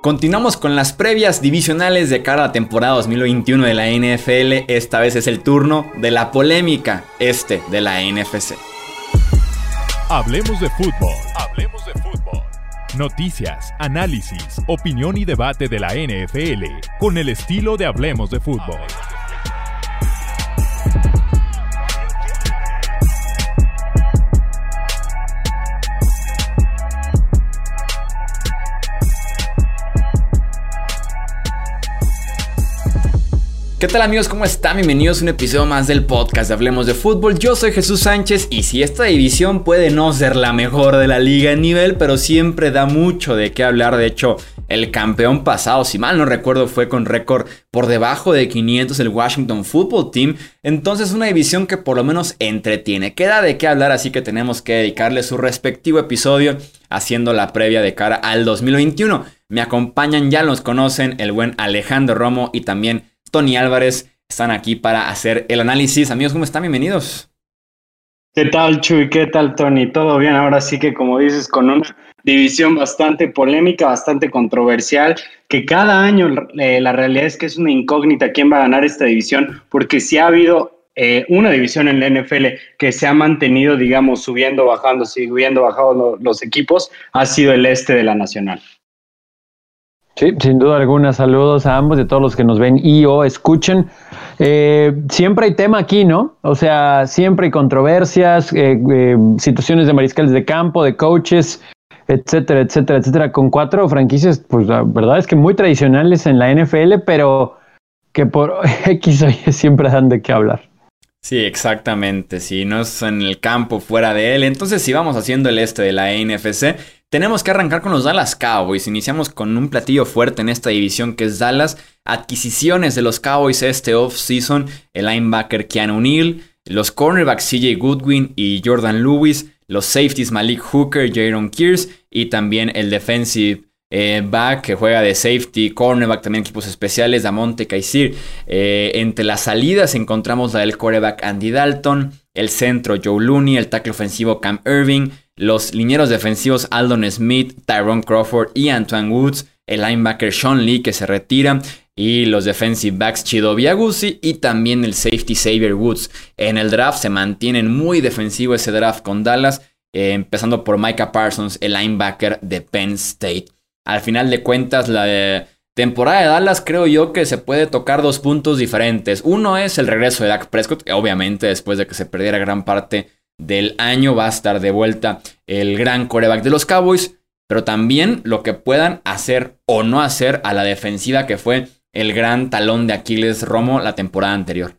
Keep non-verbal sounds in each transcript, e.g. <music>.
Continuamos con las previas divisionales de cara a la temporada 2021 de la NFL. Esta vez es el turno de la polémica, este de la NFC. Hablemos de fútbol. Hablemos de fútbol. Noticias, análisis, opinión y debate de la NFL con el estilo de Hablemos de fútbol. ¿Qué tal amigos? ¿Cómo están? Bienvenidos a un episodio más del podcast de Hablemos de Fútbol. Yo soy Jesús Sánchez y si esta división puede no ser la mejor de la liga en nivel, pero siempre da mucho de qué hablar. De hecho, el campeón pasado, si mal no recuerdo, fue con récord por debajo de 500 el Washington Football Team. Entonces una división que por lo menos entretiene. Queda de qué hablar, así que tenemos que dedicarle su respectivo episodio haciendo la previa de cara al 2021. Me acompañan, ya los conocen, el buen Alejandro Romo y también Tony Álvarez están aquí para hacer el análisis. Amigos, ¿cómo están? Bienvenidos. ¿Qué tal, Chuy? ¿Qué tal, Tony? ¿Todo bien? Ahora sí que, como dices, con una división bastante polémica, bastante controversial, que cada año eh, la realidad es que es una incógnita quién va a ganar esta división, porque si ha habido eh, una división en la NFL que se ha mantenido, digamos, subiendo, bajando, subiendo, bajando los equipos, ha sido el este de la Nacional. Sí, sin duda alguna. Saludos a ambos y a todos los que nos ven y o escuchen. Eh, siempre hay tema aquí, ¿no? O sea, siempre hay controversias, eh, eh, situaciones de mariscales de campo, de coaches, etcétera, etcétera, etcétera. Con cuatro franquicias, pues la verdad es que muy tradicionales en la NFL, pero que por <laughs> X siempre dan de qué hablar. Sí, exactamente. Si no es en el campo, fuera de él. Entonces, si vamos haciendo el este de la NFC, tenemos que arrancar con los Dallas Cowboys. Iniciamos con un platillo fuerte en esta división que es Dallas. Adquisiciones de los Cowboys este off-season. El linebacker Keanu Neal. Los cornerbacks CJ Goodwin y Jordan Lewis. Los safeties Malik Hooker, Jaron Kears. Y también el defensive eh, back que juega de safety, cornerback, también equipos especiales, Damonte Kaisir. Eh, entre las salidas encontramos la del quarterback Andy Dalton, el centro Joe Looney, el tackle ofensivo Cam Irving, los linieros defensivos Aldon Smith, Tyrone Crawford y Antoine Woods, el linebacker Sean Lee que se retira y los defensive backs Chido Biagusi y también el safety Xavier Woods. En el draft se mantienen muy defensivo ese draft con Dallas, eh, empezando por Micah Parsons, el linebacker de Penn State. Al final de cuentas, la temporada de Dallas creo yo que se puede tocar dos puntos diferentes. Uno es el regreso de Dak Prescott, que obviamente después de que se perdiera gran parte del año va a estar de vuelta el gran coreback de los Cowboys, pero también lo que puedan hacer o no hacer a la defensiva que fue el gran talón de Aquiles Romo la temporada anterior.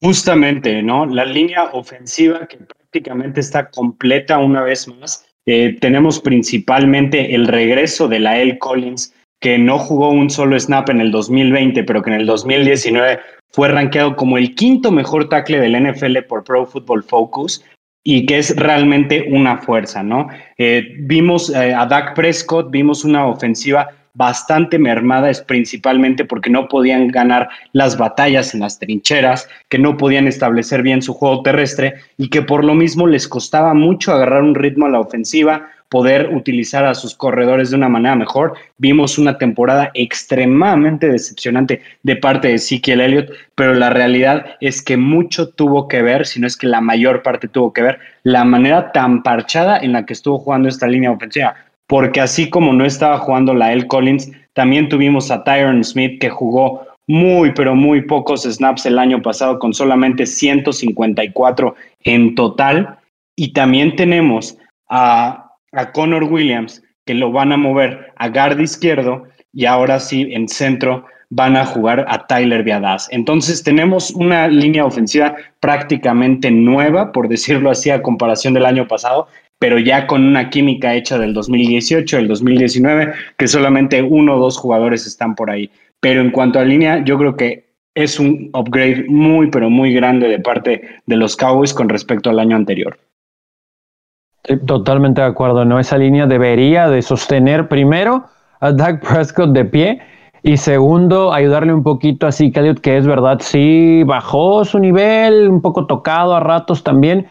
Justamente, ¿no? La línea ofensiva que prácticamente está completa una vez más. Eh, tenemos principalmente el regreso de la L. Collins, que no jugó un solo snap en el 2020, pero que en el 2019 fue rankeado como el quinto mejor tackle del NFL por Pro Football Focus y que es realmente una fuerza, ¿no? Eh, vimos eh, a Dak Prescott, vimos una ofensiva bastante mermada, es principalmente porque no podían ganar las batallas en las trincheras, que no podían establecer bien su juego terrestre y que por lo mismo les costaba mucho agarrar un ritmo a la ofensiva, poder utilizar a sus corredores de una manera mejor. Vimos una temporada extremadamente decepcionante de parte de Ezekiel Elliott, pero la realidad es que mucho tuvo que ver, si no es que la mayor parte tuvo que ver, la manera tan parchada en la que estuvo jugando esta línea ofensiva. Porque así como no estaba jugando la L. Collins, también tuvimos a Tyron Smith que jugó muy, pero muy pocos snaps el año pasado, con solamente 154 en total. Y también tenemos a a Connor Williams, que lo van a mover a guard izquierdo y ahora sí en centro van a jugar a Tyler Viadas. Entonces tenemos una línea ofensiva prácticamente nueva, por decirlo así, a comparación del año pasado, pero ya con una química hecha del 2018, del 2019, que solamente uno o dos jugadores están por ahí. Pero en cuanto a línea, yo creo que es un upgrade muy, pero muy grande de parte de los Cowboys con respecto al año anterior. Totalmente de acuerdo, ¿no? Esa línea debería de sostener primero a Doug Prescott de pie y segundo, ayudarle un poquito a Zeke que es verdad, sí bajó su nivel, un poco tocado a ratos también,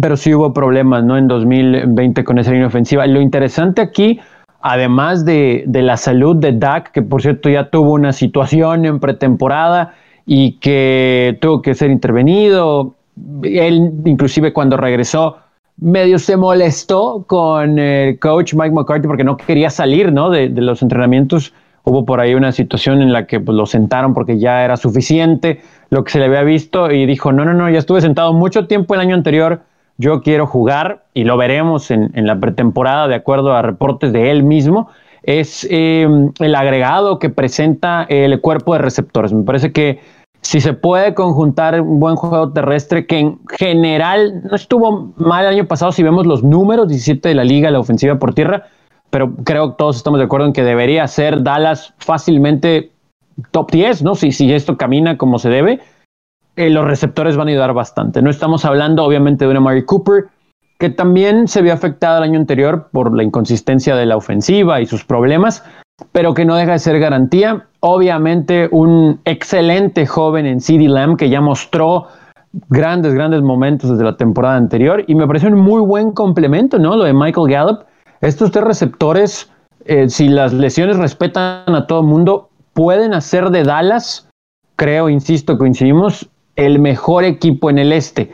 pero sí hubo problemas, ¿no? En 2020 con esa línea ofensiva. Lo interesante aquí, además de, de, la salud de Dak, que por cierto ya tuvo una situación en pretemporada y que tuvo que ser intervenido. Él inclusive cuando regresó medio se molestó con el coach Mike McCarthy porque no quería salir ¿no? De, de, los entrenamientos. Hubo por ahí una situación en la que pues, lo sentaron porque ya era suficiente lo que se le había visto y dijo, no, no, no, ya estuve sentado mucho tiempo el año anterior, yo quiero jugar y lo veremos en, en la pretemporada de acuerdo a reportes de él mismo. Es eh, el agregado que presenta el cuerpo de receptores. Me parece que si se puede conjuntar un buen juego terrestre, que en general no estuvo mal el año pasado si vemos los números, 17 de la liga, la ofensiva por tierra, pero creo que todos estamos de acuerdo en que debería ser Dallas fácilmente top 10, ¿no? Si, si esto camina como se debe, eh, los receptores van a ayudar bastante. No estamos hablando obviamente de una Mary Cooper, que también se vio afectada el año anterior por la inconsistencia de la ofensiva y sus problemas, pero que no deja de ser garantía. Obviamente un excelente joven en CD Lamb que ya mostró grandes, grandes momentos desde la temporada anterior y me pareció un muy buen complemento, ¿no? Lo de Michael Gallup. Estos tres receptores, eh, si las lesiones respetan a todo el mundo, pueden hacer de Dallas, creo, insisto, coincidimos, el mejor equipo en el este.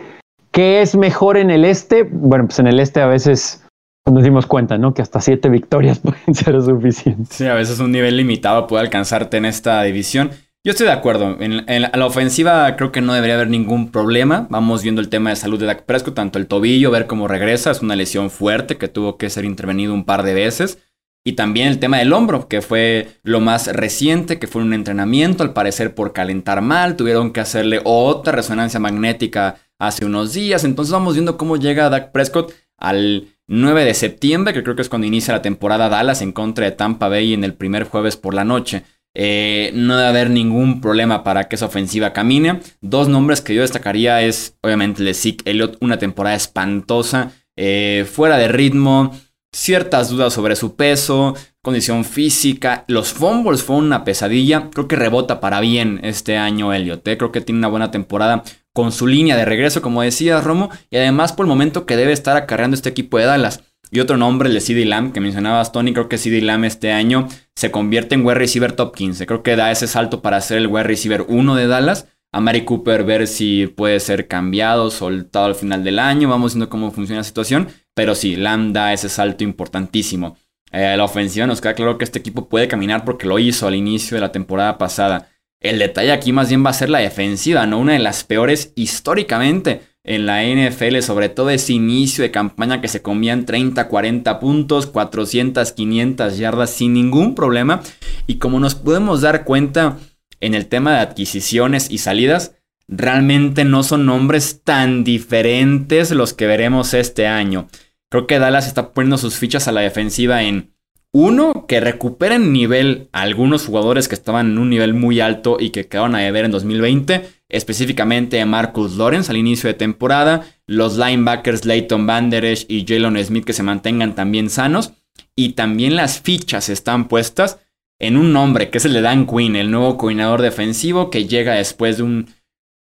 ¿Qué es mejor en el este? Bueno, pues en el este a veces nos dimos cuenta, ¿no? Que hasta siete victorias <laughs> pueden ser suficientes. Sí, a veces un nivel limitado puede alcanzarte en esta división. Yo estoy de acuerdo. En, en, la ofensiva creo que no debería haber ningún problema. Vamos viendo el tema de salud de Dak Prescott, tanto el tobillo, ver cómo regresa. Es una lesión fuerte que tuvo que ser intervenido un par de veces. Y también el tema del hombro, que fue lo más reciente, que fue un entrenamiento, al parecer por calentar mal. Tuvieron que hacerle otra resonancia magnética hace unos días. Entonces vamos viendo cómo llega Dak Prescott al 9 de septiembre, que creo que es cuando inicia la temporada Dallas en contra de Tampa Bay en el primer jueves por la noche. Eh, no debe haber ningún problema para que esa ofensiva camine. Dos nombres que yo destacaría es, obviamente, Zeke Elliott, una temporada espantosa, eh, fuera de ritmo, ciertas dudas sobre su peso, condición física. Los fumbles fue una pesadilla. Creo que rebota para bien este año Elliott. ¿eh? Creo que tiene una buena temporada con su línea de regreso, como decía Romo, y además por el momento que debe estar acarreando este equipo de Dallas. Y otro nombre, el de CD Lamb, que mencionabas, Tony. Creo que CD Lamb este año se convierte en wide receiver top 15. Creo que da ese salto para ser el wide receiver 1 de Dallas. A Mary Cooper ver si puede ser cambiado, soltado al final del año. Vamos viendo cómo funciona la situación. Pero sí, Lamb da ese salto importantísimo. Eh, la ofensiva nos queda claro que este equipo puede caminar porque lo hizo al inicio de la temporada pasada. El detalle aquí más bien va a ser la defensiva, ¿no? Una de las peores históricamente en la NFL, sobre todo ese inicio de campaña que se comían 30, 40 puntos, 400, 500 yardas sin ningún problema. Y como nos podemos dar cuenta en el tema de adquisiciones y salidas, realmente no son nombres tan diferentes los que veremos este año. Creo que Dallas está poniendo sus fichas a la defensiva en uno, que recuperen nivel a algunos jugadores que estaban en un nivel muy alto y que quedaron a deber en 2020, específicamente Marcus Lawrence al inicio de temporada, los linebackers Leighton Vanderesh y Jalen Smith que se mantengan también sanos, y también las fichas están puestas en un nombre que es el de Dan Quinn, el nuevo coordinador defensivo que llega después de un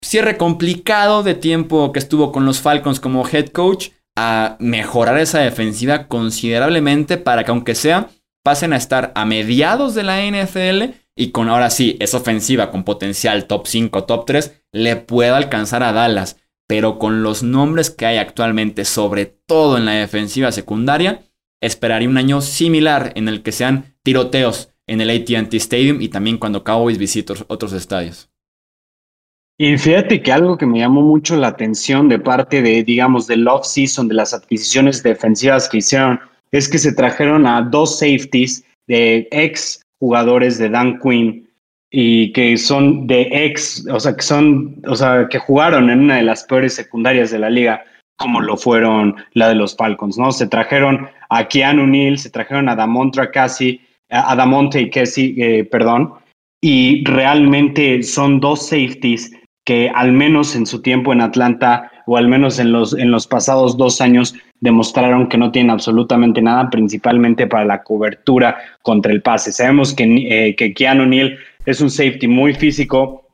cierre complicado de tiempo que estuvo con los Falcons como head coach a mejorar esa defensiva considerablemente para que aunque sea pasen a estar a mediados de la NFL y con ahora sí esa ofensiva con potencial top 5, top 3 le pueda alcanzar a Dallas, pero con los nombres que hay actualmente, sobre todo en la defensiva secundaria, esperaría un año similar en el que sean tiroteos en el AT&T Stadium y también cuando Cowboys visite otros estadios. Y fíjate que algo que me llamó mucho la atención de parte de, digamos, del off-season, de las adquisiciones defensivas que hicieron, es que se trajeron a dos safeties de ex jugadores de Dan Quinn y que son de ex, o sea, que son, o sea, que jugaron en una de las peores secundarias de la liga, como lo fueron la de los Falcons, ¿no? Se trajeron a Keanu Neal, se trajeron a Damontra Cassie, a Damonte y Cassie, eh, perdón, y realmente son dos safeties que al menos en su tiempo en Atlanta o al menos en los, en los pasados dos años demostraron que no tienen absolutamente nada, principalmente para la cobertura contra el pase. Sabemos que, eh, que Keanu Neal es un safety muy físico,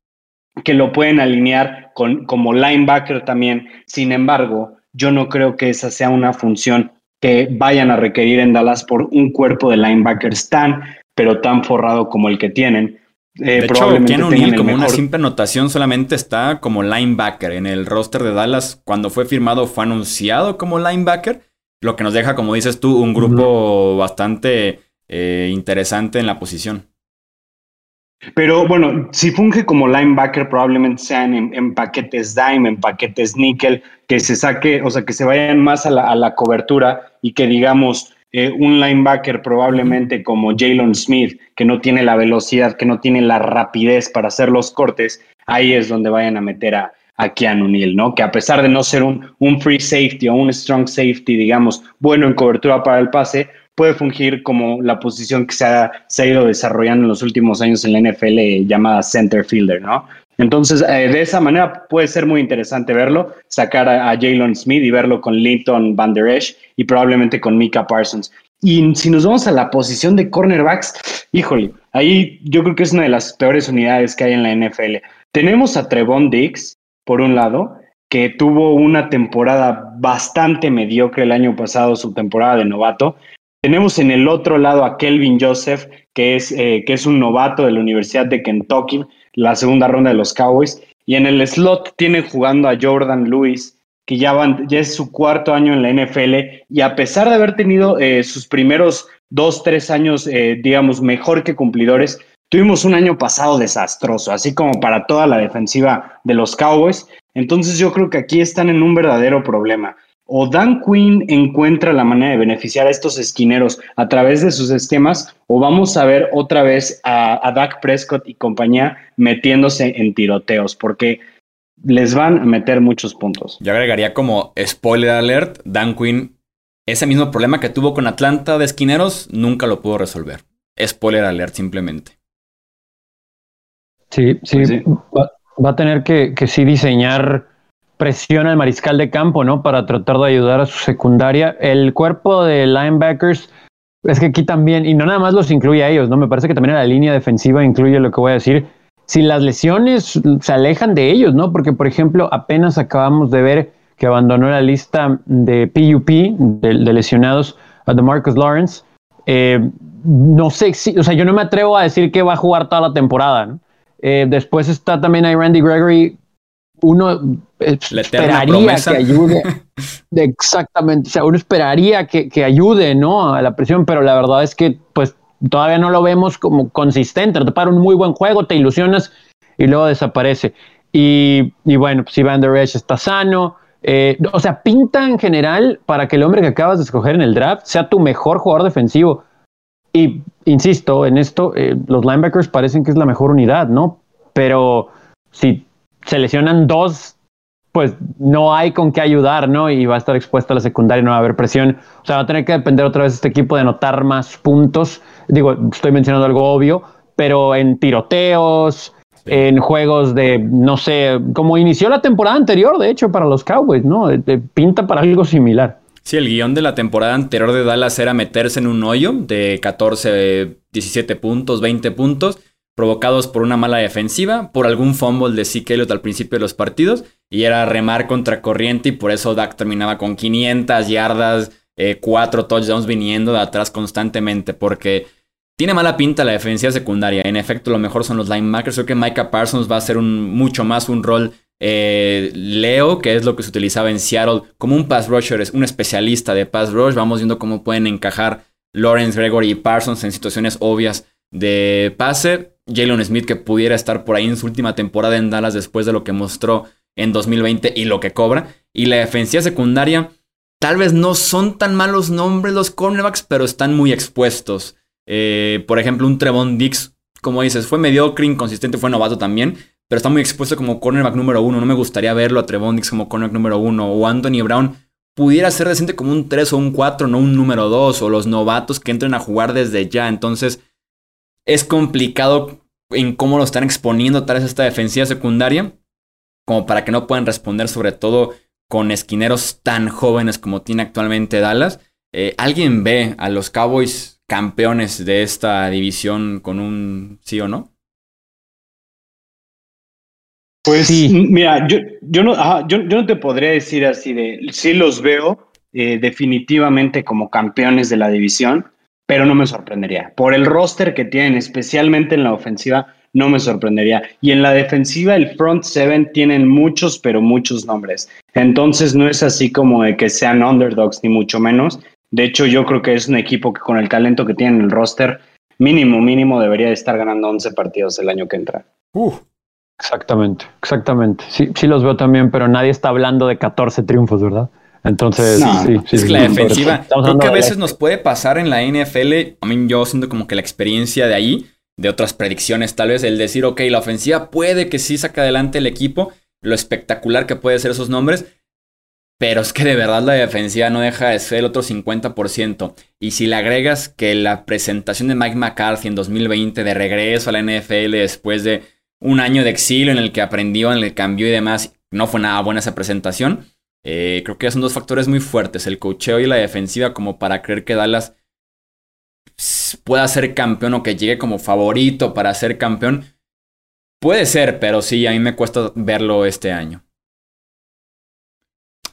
que lo pueden alinear con, como linebacker también. Sin embargo, yo no creo que esa sea una función que vayan a requerir en Dallas por un cuerpo de linebackers tan, pero tan forrado como el que tienen. Eh, de probablemente hecho, como una simple anotación, solamente está como linebacker en el roster de Dallas. Cuando fue firmado, fue anunciado como linebacker, lo que nos deja, como dices tú, un grupo bastante eh, interesante en la posición. Pero bueno, si funge como linebacker, probablemente sean en, paquetes dime, en paquetes nickel, que se saque, o sea, que se vayan más a la, cobertura y que digamos eh, un linebacker probablemente como Jalen Smith, que no tiene la velocidad, que no tiene la rapidez para hacer los cortes, ahí es donde vayan a meter a, a Keanu Neal, ¿no? Que a pesar de no ser un free safety o un strong safety, digamos, bueno en cobertura para el pase, puede fungir como la posición que se ha, se ha ido desarrollando en los últimos años en la NFL llamada center fielder, ¿no? Entonces, eh, de esa manera puede ser muy interesante verlo, sacar a, Jalen Smith y verlo con Linton Van Der Esch y probablemente con Mika Parsons. Y si nos vamos a la posición de cornerbacks, híjole, ahí yo creo que es una de las peores unidades que hay en la NFL. Tenemos a Trevon Diggs, por un lado, que tuvo una temporada bastante mediocre el año pasado, su temporada de novato, tenemos en el otro lado a Kelvin Joseph, que es, eh, que es un novato de la Universidad de Kentucky, la segunda ronda de los Cowboys. Y en el slot tienen jugando a Jordan Lewis, que ya, van, ya es su cuarto año en la NFL. Y a pesar de haber tenido eh, sus primeros dos, tres años, eh, digamos, mejor que cumplidores, tuvimos un año pasado desastroso, así como para toda la defensiva de los Cowboys. Entonces yo creo que aquí están en un verdadero problema o Dan Quinn encuentra la manera de beneficiar a estos esquineros a través de sus esquemas, o vamos a ver otra vez a, a Dak Prescott y compañía metiéndose en tiroteos, porque les van a meter muchos puntos. Yo agregaría como spoiler alert, Dan Quinn, ese mismo problema que tuvo con Atlanta de esquineros, nunca lo pudo resolver. Spoiler alert, simplemente. Sí, sí, pues Va, a tener que, que sí diseñar presiona al mariscal de campo, ¿no? Para tratar de ayudar a su secundaria. El cuerpo de linebackers es que aquí también, y no nada más los incluye a ellos, ¿no? Me parece que también la línea defensiva incluye lo que voy a decir. Si las lesiones se alejan de ellos, ¿no? Porque, por ejemplo, apenas acabamos de ver que abandonó la lista de PUP, de, lesionados, a Marcus Lawrence. Eh, no sé, si, o sea, yo no me atrevo a decir que va a jugar toda la temporada. Eh, después está también ahí Randy Gregory, uno esperaría que ayude. <laughs> Exactamente. O sea, uno esperaría que, que, ayude, ¿no? A la presión, pero la verdad es que, pues, todavía no lo vemos como consistente. Te para un muy buen juego, te ilusionas y luego desaparece. Y, y bueno, pues Iván Der Esch está sano. Eh, o sea, pinta en general para que el hombre que acabas de escoger en el draft sea tu mejor jugador defensivo. Y insisto, en esto, eh, los linebackers parecen que es la mejor unidad, ¿no? Pero si se lesionan dos, pues no hay con qué ayudar, ¿no? Y va a estar expuesto a la secundaria y no va a haber presión. O sea, va a tener que depender otra vez este equipo de anotar más puntos. Digo, estoy mencionando algo obvio, pero en tiroteos, en juegos de, no sé, como inició la temporada anterior, de hecho, para los Cowboys, ¿no? Pinta para algo similar. Sí, el guion de la temporada anterior de Dallas era meterse en un hoyo de 14, 17 puntos, 20 puntos provocados por una mala defensiva, por algún fumble de Zeke Elliott al principio de los partidos, y era remar contra corriente, y por eso Dak terminaba con 500 yardas, eh, cuatro touchdowns viniendo de atrás constantemente, porque tiene mala pinta la defensiva secundaria. En efecto, lo mejor son los linebackers. Creo que Micah Parsons va a ser mucho más un rol eh, Leo, que es lo que se utilizaba en Seattle, como un pass rusher, es un especialista de pass rush. Vamos viendo cómo pueden encajar Lawrence, Gregory y Parsons en situaciones obvias de pase. Jalen Smith que pudiera estar por ahí en su última temporada en Dallas después de lo que mostró en 2020 y lo que cobra. Y la defensiva secundaria, tal vez no son tan malos nombres los cornerbacks, pero están muy expuestos. Eh, por ejemplo, un Trevon Dix, como dices, fue mediocre, inconsistente, fue novato también, pero está muy expuesto como cornerback número uno. No me gustaría verlo a Trevon Dix como cornerback número uno. O Anthony Brown pudiera ser decente como un 3 o un 4, no un número 2. O los novatos que entren a jugar desde ya. Entonces, es complicado en cómo lo están exponiendo tal vez esta defensiva secundaria, como para que no puedan responder sobre todo con esquineros tan jóvenes como tiene actualmente Dallas. Eh, ¿Alguien ve a los Cowboys campeones de esta división con un sí o no? Pues mira, yo, yo, no, yo, no te podría decir así de sí los veo, eh, definitivamente como campeones de la división, pero no me sorprendería. Por el roster que tienen, especialmente en la ofensiva, no me sorprendería. Y en la defensiva, el front seven tienen muchos, pero muchos nombres. Entonces no es así como de que sean underdogs, ni mucho menos. De hecho, yo creo que es un equipo que con el talento que tiene en el roster, mínimo, mínimo debería de estar ganando 11 partidos el año que entra. Exactamente, exactamente. Sí, sí los veo también, pero nadie está hablando de 14 triunfos, ¿verdad? Entonces, sí, sí, es que la defensiva, creo que a veces nos puede pasar en la NFL, a mí yo siento como que la experiencia de ahí, de otras predicciones tal vez, el decir, ok, la ofensiva puede que sí saque adelante el equipo, lo espectacular que puede ser esos nombres, pero es que de verdad la defensiva no deja de ser el otro 50%. Y si le agregas que la presentación de Mike McCarthy en 2020 de regreso a la NFL después de un año de exilio en el que aprendió, en el cambio y demás, no fue nada buena esa presentación. Eh, creo que son dos factores muy fuertes, el cocheo y la defensiva, como para creer que Dallas pueda ser campeón o que llegue como favorito para ser campeón. Puede ser, pero sí, a mí me cuesta verlo este año.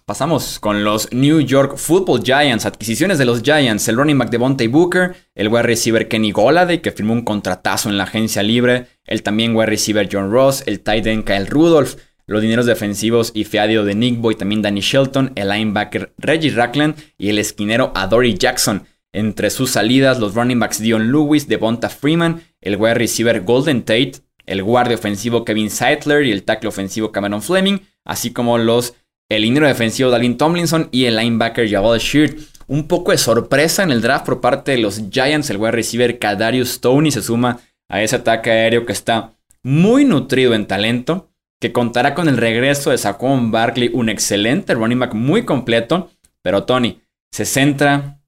Pasamos con los New York Football Giants, adquisiciones de los Giants, el running back de Booker, el wide receiver Kenny Golladay, que firmó un contratazo en la agencia libre, el también wide receiver John Ross, el tight end Kyle Rudolph, los dineros defensivos y feadio de Nick Boy, también Danny Shelton, el linebacker Reggie Rackland y el esquinero Adoree Jackson. Entre sus salidas, los running backs Dion Lewis, Devonta Freeman, el wide receiver Golden Tate, el guardia ofensivo Kevin Seidler y el tackle ofensivo Cameron Fleming, así como los el liniero defensivo Dalvin Tomlinson y el linebacker Jabal Sheard. Un poco de sorpresa en el draft por parte de los Giants, el wide receiver Kadarius Stoney se suma a ese ataque aéreo que está muy nutrido en talento, que contará con el regreso de Saquon Barkley, un excelente running back muy completo, pero Tony se centra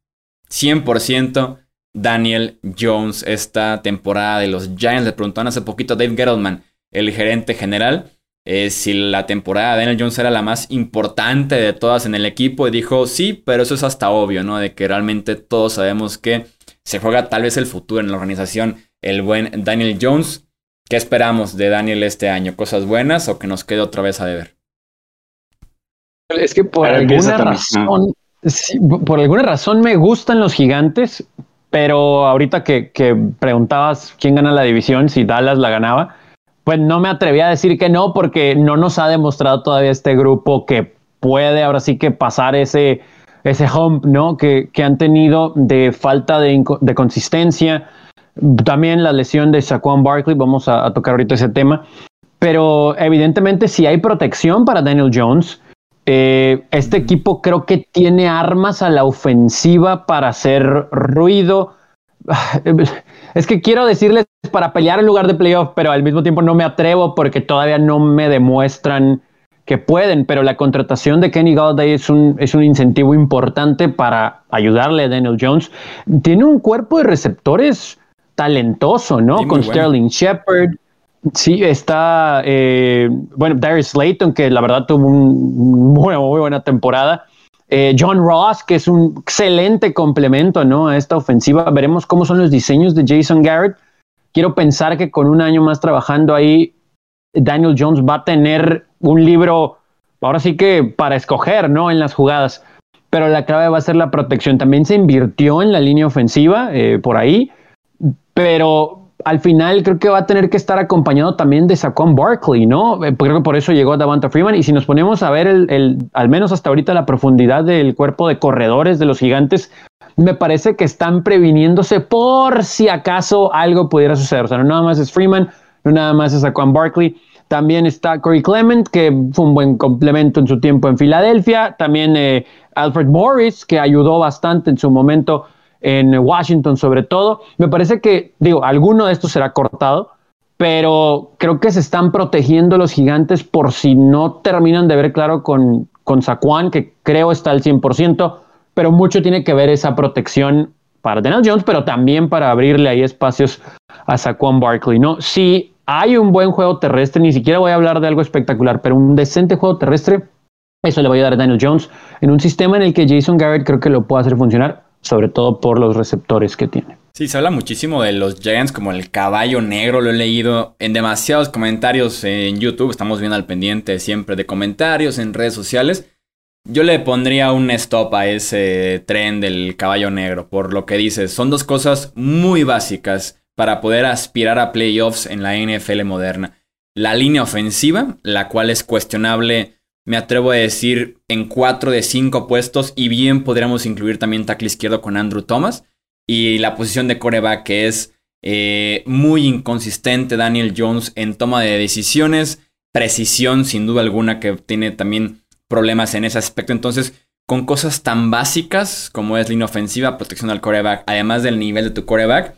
100% Daniel Jones esta temporada de los Giants. Le preguntaron hace poquito a Dave Gettleman, el gerente general, eh, si la temporada de Daniel Jones era la más importante de todas en el equipo y dijo sí, pero eso es hasta obvio, ¿no? De que realmente todos sabemos que se juega tal vez el futuro en la organización, el buen Daniel Jones. ¿Qué esperamos de Daniel este año? ¿Cosas buenas o que nos quede otra vez a deber? Es que por alguna razón, por alguna razón me gustan los gigantes, pero ahorita que, que preguntabas quién gana la división, si Dallas la ganaba, pues no me atreví a decir que no, porque no nos ha demostrado todavía este grupo que puede ahora sí que pasar ese, ese hump, ¿no? Que, que han tenido de falta de, de, consistencia. También la lesión de Saquon Barkley, vamos a, a, tocar ahorita ese tema. Pero evidentemente, si hay protección para Daniel Jones, eh, este equipo creo que tiene armas a la ofensiva para hacer ruido. <sighs> Es que quiero decirles para pelear en lugar de playoff, pero al mismo tiempo no me atrevo porque todavía no me demuestran que pueden, pero la contratación de Kenny Galladay es un, es un incentivo importante para ayudarle a Daniel Jones. Tiene un cuerpo de receptores talentoso, ¿no? Con Sterling Shepard. Sí, está, eh, bueno, Darius Slayton, que la verdad tuvo un, muy, muy buena temporada. Eh, John Ross, que es un excelente complemento ¿no? a esta ofensiva. Veremos cómo son los diseños de Jason Garrett. Quiero pensar que con un año más trabajando ahí, Daniel Jones va a tener un libro, ahora sí que para escoger, ¿no? En las jugadas. Pero la clave va a ser la protección. También se invirtió en la línea ofensiva eh, por ahí, pero al final creo que va a tener que estar acompañado también de Saquon Barkley, ¿no? Eh, creo que por eso llegó Davanta Freeman. Y si nos ponemos a ver el, al menos hasta ahorita la profundidad del cuerpo de corredores de los gigantes, me parece que están previniéndose por si acaso algo pudiera suceder. O sea, no nada más es Freeman, no nada más es Saquon Barkley. También está Corey Clement, que fue un buen complemento en su tiempo en Filadelfia. También eh, Alfred Morris, que ayudó bastante en su momento en Washington sobre todo. Me parece que, digo, alguno de estos será cortado, pero creo que se están protegiendo los gigantes por si no terminan de ver claro con, con Saquon, que creo está al 100%, pero mucho tiene que ver esa protección para Daniel Jones, pero también para abrirle ahí espacios a Saquon Barkley, ¿no? Si hay un buen juego terrestre, ni siquiera voy a hablar de algo espectacular, pero un decente juego terrestre, eso le voy a dar a Daniel Jones en un sistema en el que Jason Garrett creo que lo puede hacer funcionar sobre todo por los receptores que tiene. Sí, se habla muchísimo de los Giants como el caballo negro, lo he leído en demasiados comentarios en YouTube, estamos bien al pendiente siempre de comentarios en redes sociales. Yo le pondría un stop a ese tren del caballo negro, por lo que dices. Son dos cosas muy básicas para poder aspirar a playoffs en la NFL moderna. La línea ofensiva, la cual es cuestionable, me atrevo a decir, en cuatro de cinco puestos, y bien podríamos incluir también tackle izquierdo con Andrew Thomas. Y la posición de coreback, que es eh, muy inconsistente Daniel Jones en toma de decisiones, precisión sin duda alguna que tiene también problemas en ese aspecto. Entonces, con cosas tan básicas como es línea ofensiva, protección al coreback, además del nivel de tu coreback,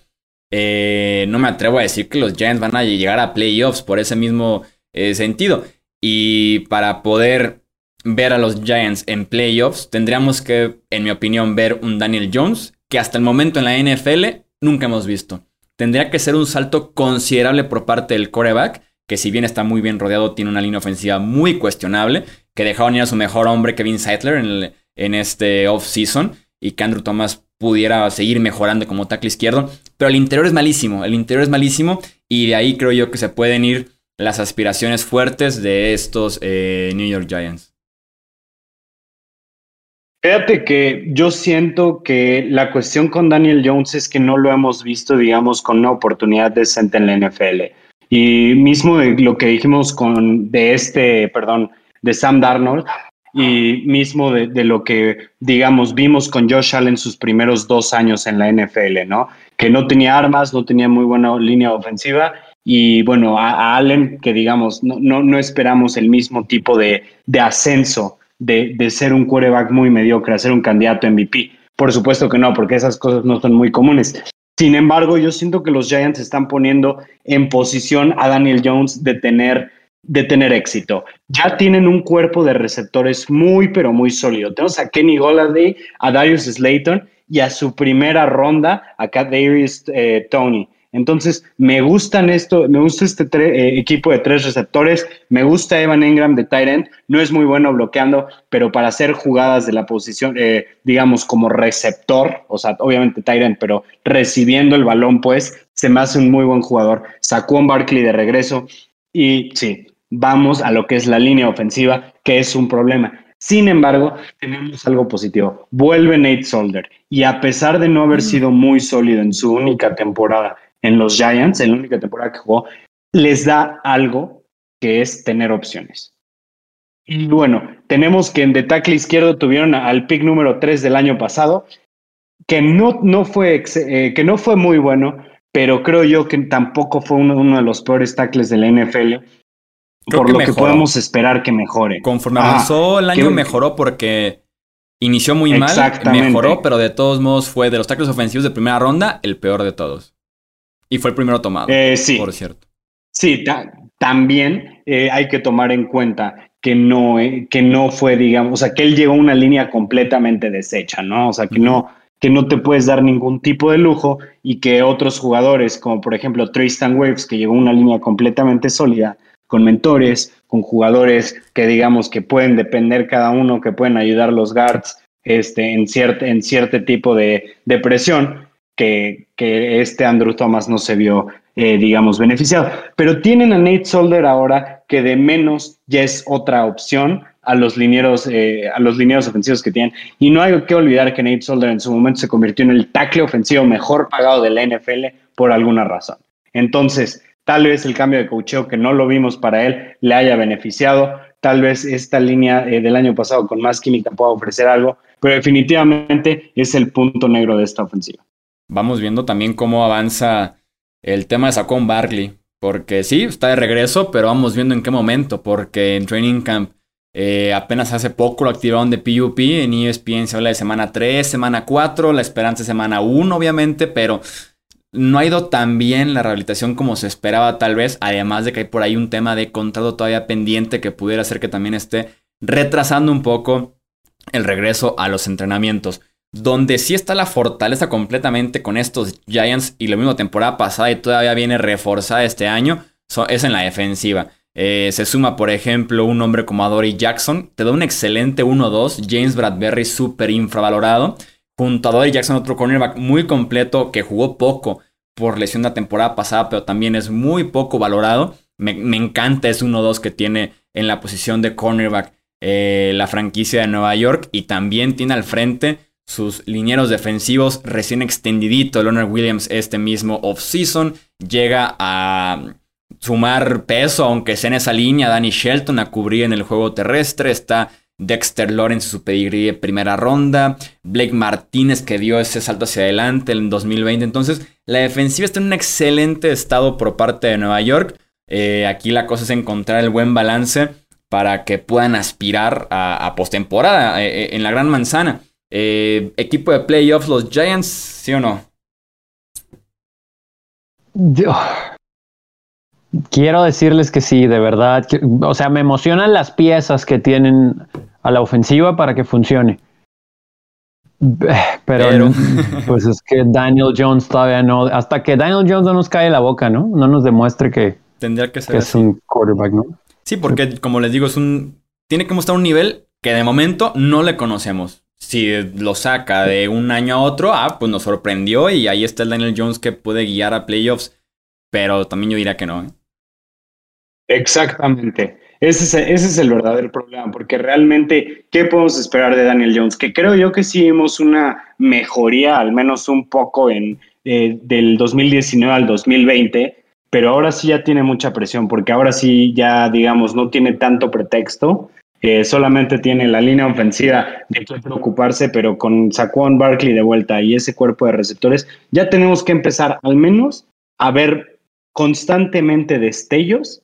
eh, no me atrevo a decir que los Giants van a llegar a playoffs por ese mismo eh, sentido. Y para poder ver a los Giants en playoffs, tendríamos que, en mi opinión, ver un Daniel Jones que hasta el momento en la NFL nunca hemos visto. Tendría que ser un salto considerable por parte del coreback, que si bien está muy bien rodeado, tiene una línea ofensiva muy cuestionable, que dejaron ir a su mejor hombre, Kevin Seidler, en, en este off-season, y que Andrew Thomas pudiera seguir mejorando como tackle izquierdo. Pero el interior es malísimo, el interior es malísimo, y de ahí creo yo que se pueden ir las aspiraciones fuertes de estos eh, New York Giants. Fíjate que yo siento que la cuestión con Daniel Jones es que no lo hemos visto, digamos, con una oportunidad decente en la NFL. Y mismo de lo que dijimos con de este, perdón, de Sam Darnold, y mismo de, de, lo que, digamos, vimos con Josh Allen sus primeros dos años en la NFL, ¿no? Que no tenía armas, no tenía muy buena línea ofensiva. Y bueno, a, Allen, que digamos, no, no, no esperamos el mismo tipo de, de ascenso de, ser un quarterback muy mediocre a ser un candidato MVP. Por supuesto que no, porque esas cosas no son muy comunes. Sin embargo, yo siento que los Giants están poniendo en posición a Daniel Jones de tener, de tener éxito. Ya tienen un cuerpo de receptores muy, pero muy sólido. Tenemos a Kenny Golladay, a Darius Slayton y a su primera ronda, a Darius eh, Tony. Entonces, me gustan esto, me gusta este eh, equipo de tres receptores, me gusta Evan Engram de tight end, no es muy bueno bloqueando, pero para hacer jugadas de la posición, eh, digamos, como receptor, o sea, obviamente tight end, pero recibiendo el balón, pues, se me hace un muy buen jugador. Sacó un Barkley de regreso y sí, vamos a lo que es la línea ofensiva, que es un problema. Sin embargo, tenemos algo positivo. Vuelve Nate Solder y a pesar de no haber mm. sido muy sólido en su única temporada en los Giants, en la única temporada que jugó, les da algo que es tener opciones. Y bueno, tenemos que en de tackle izquierdo tuvieron al pick número 3 del año pasado, que no, no, fue, eh, que no fue muy bueno, pero creo yo que tampoco fue uno, de los peores tackles de la NFL. por lo que podemos esperar que mejore. Conforme avanzó el año, mejoró porque inició muy mal, mejoró, pero de todos modos fue de los tackles ofensivos de primera ronda el peor de todos. Y fue el primero tomado. Eh, sí. Por cierto. Sí, también eh, hay que tomar en cuenta que no, eh, que no fue, digamos, o sea, que él llegó a una línea completamente deshecha, ¿no? O sea, que no, que no te puedes dar ningún tipo de lujo y que otros jugadores, como por ejemplo Tristan Waves, que llegó a una línea completamente sólida, con mentores, con jugadores que digamos que pueden depender cada uno, que pueden ayudar los guards este, en, cierto, en cierto tipo de, de presión, que, este Andrew Thomas no se vio, eh, digamos, beneficiado. Pero tienen a Nate Solder ahora que de menos ya es otra opción a los linieros, eh, a los linieros ofensivos que tienen. Y no hay que olvidar que Nate Solder en su momento se convirtió en el tackle ofensivo mejor pagado de la NFL por alguna razón. Entonces, tal vez el cambio de cocheo que no lo vimos para él le haya beneficiado. Tal vez esta línea eh, del año pasado con más química pueda ofrecer algo, pero definitivamente es el punto negro de esta ofensiva vamos viendo también cómo avanza el tema de Saquon Barkley. Porque sí, está de regreso, pero vamos viendo en qué momento. Porque en Training Camp eh, apenas hace poco lo activaron de PUP. En ESPN se habla de semana 3, semana 4, la esperanza es semana 1, obviamente, pero no ha ido tan bien la rehabilitación como se esperaba, tal vez. Además de que hay por ahí un tema de contrato todavía pendiente que pudiera hacer que también esté retrasando un poco el regreso a los entrenamientos. Donde sí está la fortaleza completamente con estos Giants y lo mismo temporada pasada y todavía viene reforzada este año, es en la defensiva. Eh, se suma, por ejemplo, un hombre como Adoree Jackson, te da un excelente 1-2, James Bradbury súper infravalorado, junto a Adoree Jackson otro cornerback muy completo que jugó poco por lesión la temporada pasada, pero también es muy poco valorado. Me, me encanta ese 1-2 que tiene en la posición de cornerback eh, la franquicia de Nueva York y también tiene al frente sus linieros defensivos recién extendidito. Leonard Williams este mismo offseason llega a sumar peso, aunque sea en esa línea. Danny Shelton a cubrir en el juego terrestre. Está Dexter Lawrence, su pedigrí de primera ronda. Blake Martínez, que dio ese salto hacia adelante en 2020. Entonces, la defensiva está en un excelente estado por parte de Nueva York. Eh, aquí la cosa es encontrar el buen balance para que puedan aspirar a, postemporada eh, eh, en la Gran Manzana. Equipo de playoffs, los Giants, ¿sí o no? Quiero decirles que sí, de verdad. o sea, me emocionan las piezas que tienen a la ofensiva para que funcione. <sighs> Pero, <laughs> pues es que <laughs> Daniel Jones todavía no, hasta que Daniel Jones no nos cae la boca, ¿no? No nos demuestre que, Tendría que, ser es un quarterback, ¿no? Sí, porque como les digo, es un. Tiene que mostrar un nivel que de momento no le conocemos. Si lo saca de un año a otro, ah, pues nos sorprendió y ahí está el Daniel Jones que puede guiar a playoffs. Pero también yo diría que no. ¿eh? Exactamente. Ese es, ese es, el verdadero problema, porque realmente, ¿qué podemos esperar de Daniel Jones? Que creo yo que sí vimos una mejoría, al menos un poco, en eh, del 2019 al 2020, pero ahora sí ya tiene mucha presión, porque ahora sí ya, digamos, no tiene tanto pretexto, solamente tiene la línea ofensiva de qué preocuparse, pero con Saquon Barkley de vuelta y ese cuerpo de receptores, ya tenemos que empezar al menos a ver constantemente destellos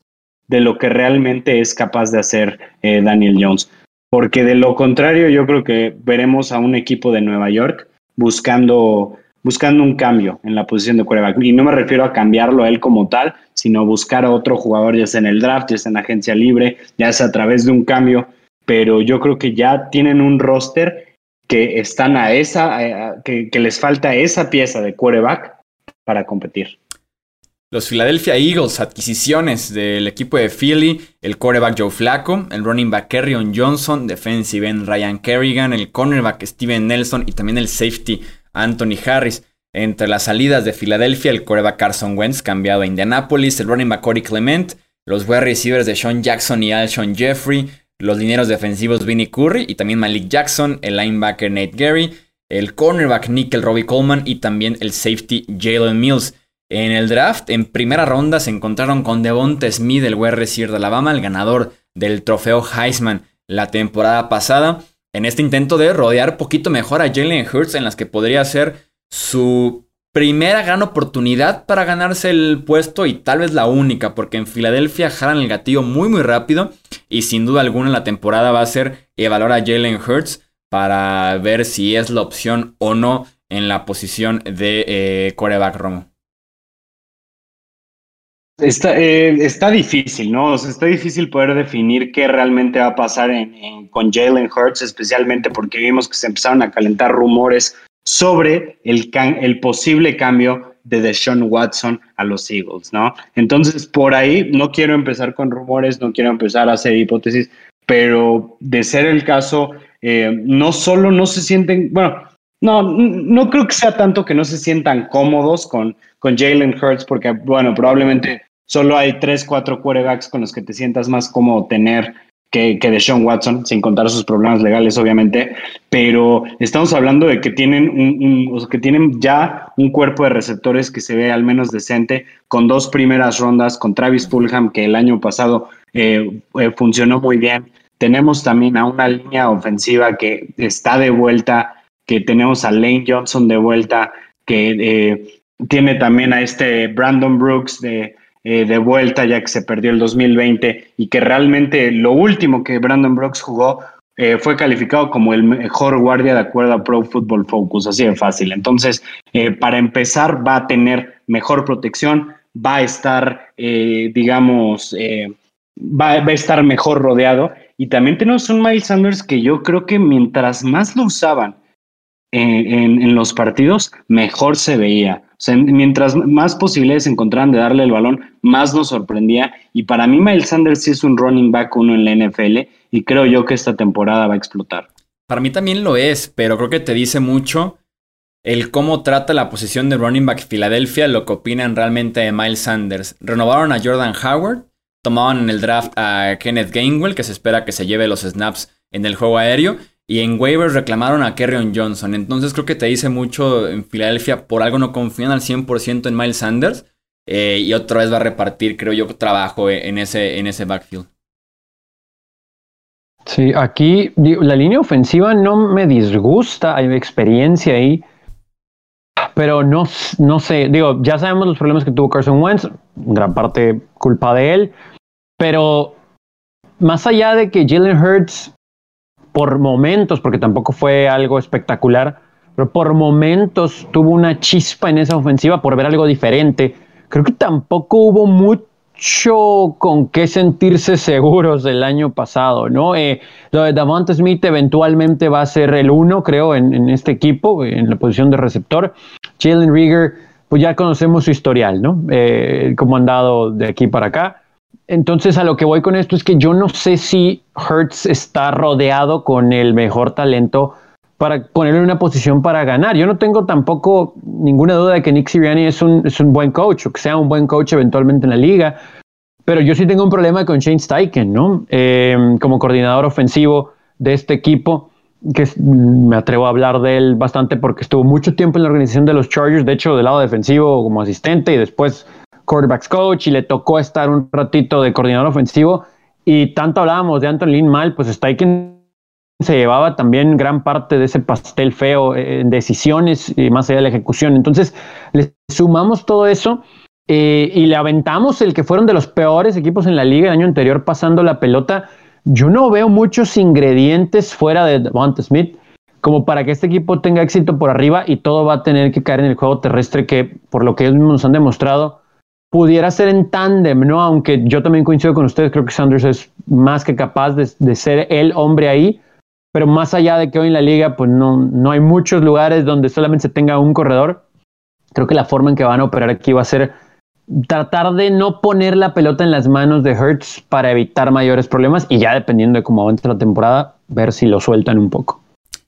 de lo que realmente es capaz de hacer eh, Daniel Jones. Porque de lo contrario, yo creo que veremos a un equipo de Nueva York buscando buscando un cambio en la posición de quarterback. Y no me refiero a cambiarlo a él como tal, sino buscar a otro jugador, ya sea en el draft, ya sea en agencia libre, ya sea a través de un cambio. Pero yo creo que ya tienen un roster que están a esa, que, les falta esa pieza de quarterback para competir. Los Philadelphia Eagles, adquisiciones del equipo de Philly, el quarterback Joe Flacco, el running back Kerryon Johnson, defensive end Ryan Kerrigan, el cornerback Steven Nelson y también el safety Anthony Harris. Entre las salidas de Filadelfia, el coreback Carson Wentz cambiado a Indianapolis, el running back Corey Clement, los wide receivers de Sean Jackson y Alshon Jeffrey, los lineros defensivos Vinnie Curry y también Malik Jackson, el linebacker Nate Gary, el cornerback Nickel Robbie Coleman y también el safety Jalen Mills. En el draft, en primera ronda, se encontraron con Devonta Smith, el wide receiver de Alabama, el ganador del trofeo Heisman la temporada pasada en este intento de rodear poquito mejor a Jalen Hurts en las que podría ser su primera gran oportunidad para ganarse el puesto y tal vez la única, porque en Filadelfia jalan el gatillo muy muy rápido y sin duda alguna la temporada va a ser evaluar a Jalen Hurts para ver si es la opción o no en la posición de eh, coreback Romo. Está, eh, está difícil, ¿no? O sea, está difícil poder definir qué realmente va a pasar en, con Jalen Hurts, especialmente porque vimos que se empezaron a calentar rumores sobre el, el posible cambio de Deshaun Watson a los Eagles, ¿no? Entonces, por ahí no quiero empezar con rumores, no quiero empezar a hacer hipótesis, pero de ser el caso, eh, no solo no se sienten, bueno, no, no creo que sea tanto que no se sientan cómodos con, con Jalen Hurts, porque, bueno, probablemente solo hay tres, cuatro quarterbacks con los que te sientas más cómodo tener que, que de Sean Watson, sin contar sus problemas legales, obviamente, pero estamos hablando de que tienen, un, que tienen ya un cuerpo de receptores que se ve al menos decente, con dos primeras rondas, con Travis Fulham, que el año pasado eh, eh, funcionó muy bien. Tenemos también a una línea ofensiva que está de vuelta, que tenemos a Lane Johnson de vuelta, que eh, tiene también a este Brandon Brooks de, eh, de vuelta ya que se perdió el 2020 y que realmente lo último que Brandon Brooks jugó eh, fue calificado como el mejor guardia de acuerdo a Pro Football Focus, así de fácil. Entonces, para empezar, va a tener mejor protección, va a estar, digamos, va, va, a estar mejor rodeado. Y también tenemos un Miles Sanders que yo creo que mientras más lo usaban, en, los partidos, mejor se veía. O sea, mientras más posibilidades encontraban de darle el balón, más nos sorprendía. Y para mí, Miles Sanders sí es un running back uno en la NFL y creo yo que esta temporada va a explotar. Para mí también lo es, pero creo que te dice mucho el cómo trata la posición de running back Filadelfia, lo que opinan realmente de Miles Sanders. Renovaron a Jordan Howard, tomaban en el draft a Kenneth Gainwell, que se espera que se lleve los snaps en el juego aéreo. Y en waivers reclamaron a Kerryon Johnson. Entonces creo que te dice mucho en Filadelfia. Por algo no confían al 100% en Miles Sanders. Eh, y otra vez va a repartir, creo yo, trabajo en ese, en ese backfield. Sí, aquí la línea ofensiva no me disgusta, hay experiencia ahí, pero no, no sé, digo, ya sabemos los problemas que tuvo Carson Wentz, gran parte culpa de él, pero más allá de que Jalen Hurts por momentos, porque tampoco fue algo espectacular, pero por momentos tuvo una chispa en esa ofensiva por ver algo diferente. Creo que tampoco hubo mucho con qué sentirse seguros del año pasado, ¿no? Eh, lo de Davante Smith eventualmente va a ser el uno, creo, en, este equipo, en la posición de receptor. Jalen Rieger, pues ya conocemos su historial, ¿no? Eh, cómo han dado de aquí para acá. Entonces, a lo que voy con esto es que yo no sé si Hertz está rodeado con el mejor talento para ponerlo en una posición para ganar. Yo no tengo tampoco ninguna duda de que Nick Sirianni es un, es un buen coach o que sea un buen coach eventualmente en la liga, pero yo sí tengo un problema con Shane Steichen, ¿no? Em, como coordinador ofensivo de este equipo, que me atrevo a hablar de él bastante porque estuvo mucho tiempo en la organización de los Chargers, de hecho del lado defensivo como asistente y después quarterbacks coach y le tocó estar un ratito de coordinador ofensivo y tanto hablábamos de Anthony Lynn mal, pues Steichen se llevaba también gran parte de ese pastel feo en decisiones y más allá de la ejecución. Entonces, le sumamos todo eso eh, y le aventamos el que fueron de los peores equipos en la liga el año anterior pasando la pelota. Yo no veo muchos ingredientes fuera de Devonta Smith como para que este equipo tenga éxito por arriba y todo va a tener que caer en el juego terrestre que, por lo que ellos mismos han demostrado, pudiera ser en tándem, ¿no? Aunque yo también coincido con ustedes, creo que Sanders es más que capaz de, de ser el hombre ahí pero más allá de que hoy en la liga pues no, no hay muchos lugares donde solamente se tenga un corredor, creo que la forma en que van a operar aquí va a ser tratar de no poner la pelota en las manos de Hertz para evitar mayores problemas y ya dependiendo de cómo avance la temporada, ver si lo sueltan un poco.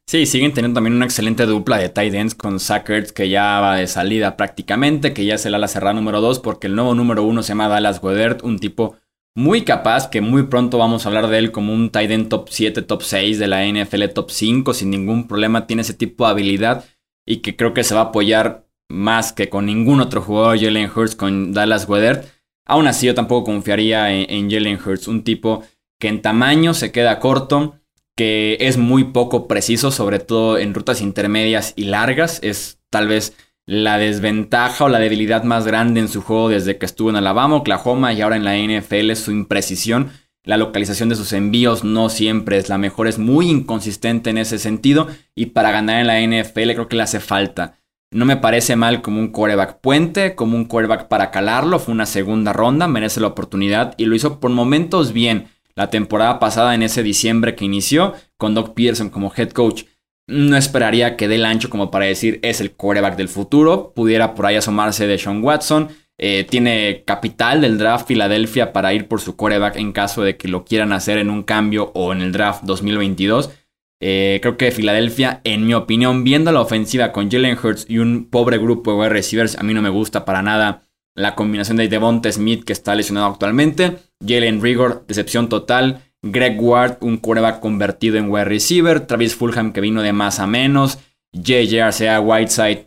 Sí, siguen teniendo también una excelente dupla de tight ends con Sackers que ya va de salida prácticamente, que ya es el ala cerrada número 2 porque el nuevo número 1 se llama Dallas Wedert, un tipo muy capaz, que muy pronto vamos a hablar de él como un tight end top 7, top 6 de la NFL, top 5, sin ningún problema, tiene ese tipo de habilidad y que creo que se va a apoyar más que con ningún otro jugador, Jalen Hurts con Dallas Weather. Aún así, yo tampoco confiaría en, en Jalen Hurts, un tipo que en tamaño se queda corto, que es muy poco preciso, sobre todo en rutas intermedias y largas, es tal vez la desventaja o la debilidad más grande en su juego desde que estuvo en Alabama, Oklahoma y ahora en la NFL es su imprecisión. La localización de sus envíos no siempre es la mejor, es muy inconsistente en ese sentido y para ganar en la NFL creo que le hace falta. No me parece mal como un quarterback puente, como un quarterback para calarlo, fue una segunda ronda, merece la oportunidad y lo hizo por momentos bien la temporada pasada en ese diciembre que inició con Doc Pearson como head coach. No esperaría que dé el ancho como para decir es el quarterback del futuro. Pudiera por ahí asomarse de Sean Watson. Eh, tiene capital del draft Filadelfia para ir por su quarterback en caso de que lo quieran hacer en un cambio o en el draft 2022. Eh, creo que Filadelfia, en mi opinión, viendo la ofensiva con Jalen Hurts y un pobre grupo de receivers, a mí no me gusta para nada la combinación de Devonta Smith que está lesionado actualmente. Jalen Rigor, decepción total. Greg Ward, un quarterback convertido en wide receiver. Travis Fulham, que vino de más a menos. JJ sea Whiteside,